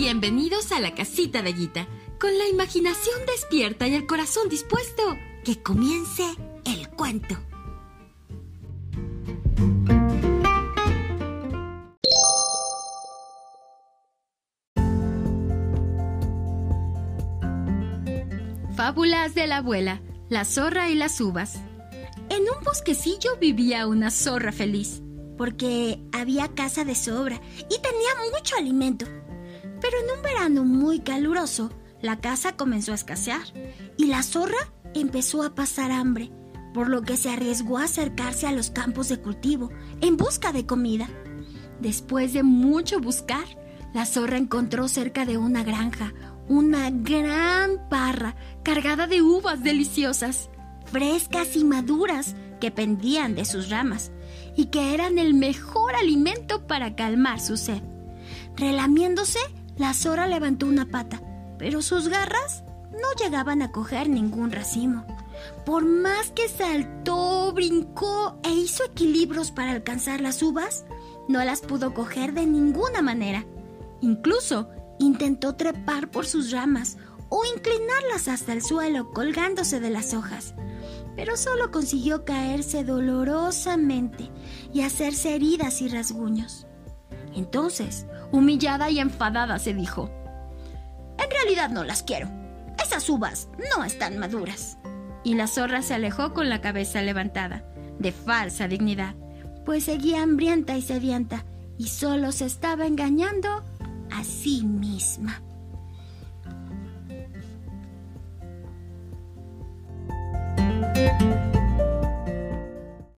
Bienvenidos a la casita de Guita, con la imaginación despierta y el corazón dispuesto. Que comience el cuento. Fábulas de la abuela, la zorra y las uvas. En un bosquecillo vivía una zorra feliz. Porque había casa de sobra y tenía mucho alimento. Pero en un verano muy caluroso, la casa comenzó a escasear y la zorra empezó a pasar hambre, por lo que se arriesgó a acercarse a los campos de cultivo en busca de comida. Después de mucho buscar, la zorra encontró cerca de una granja una gran parra cargada de uvas deliciosas, frescas y maduras que pendían de sus ramas y que eran el mejor alimento para calmar su sed. Relamiéndose, la zorra levantó una pata, pero sus garras no llegaban a coger ningún racimo. Por más que saltó, brincó e hizo equilibrios para alcanzar las uvas, no las pudo coger de ninguna manera. Incluso intentó trepar por sus ramas o inclinarlas hasta el suelo colgándose de las hojas, pero solo consiguió caerse dolorosamente y hacerse heridas y rasguños. Entonces, humillada y enfadada, se dijo, En realidad no las quiero. Esas uvas no están maduras. Y la zorra se alejó con la cabeza levantada, de falsa dignidad, pues seguía hambrienta y sedienta, y solo se estaba engañando a sí misma.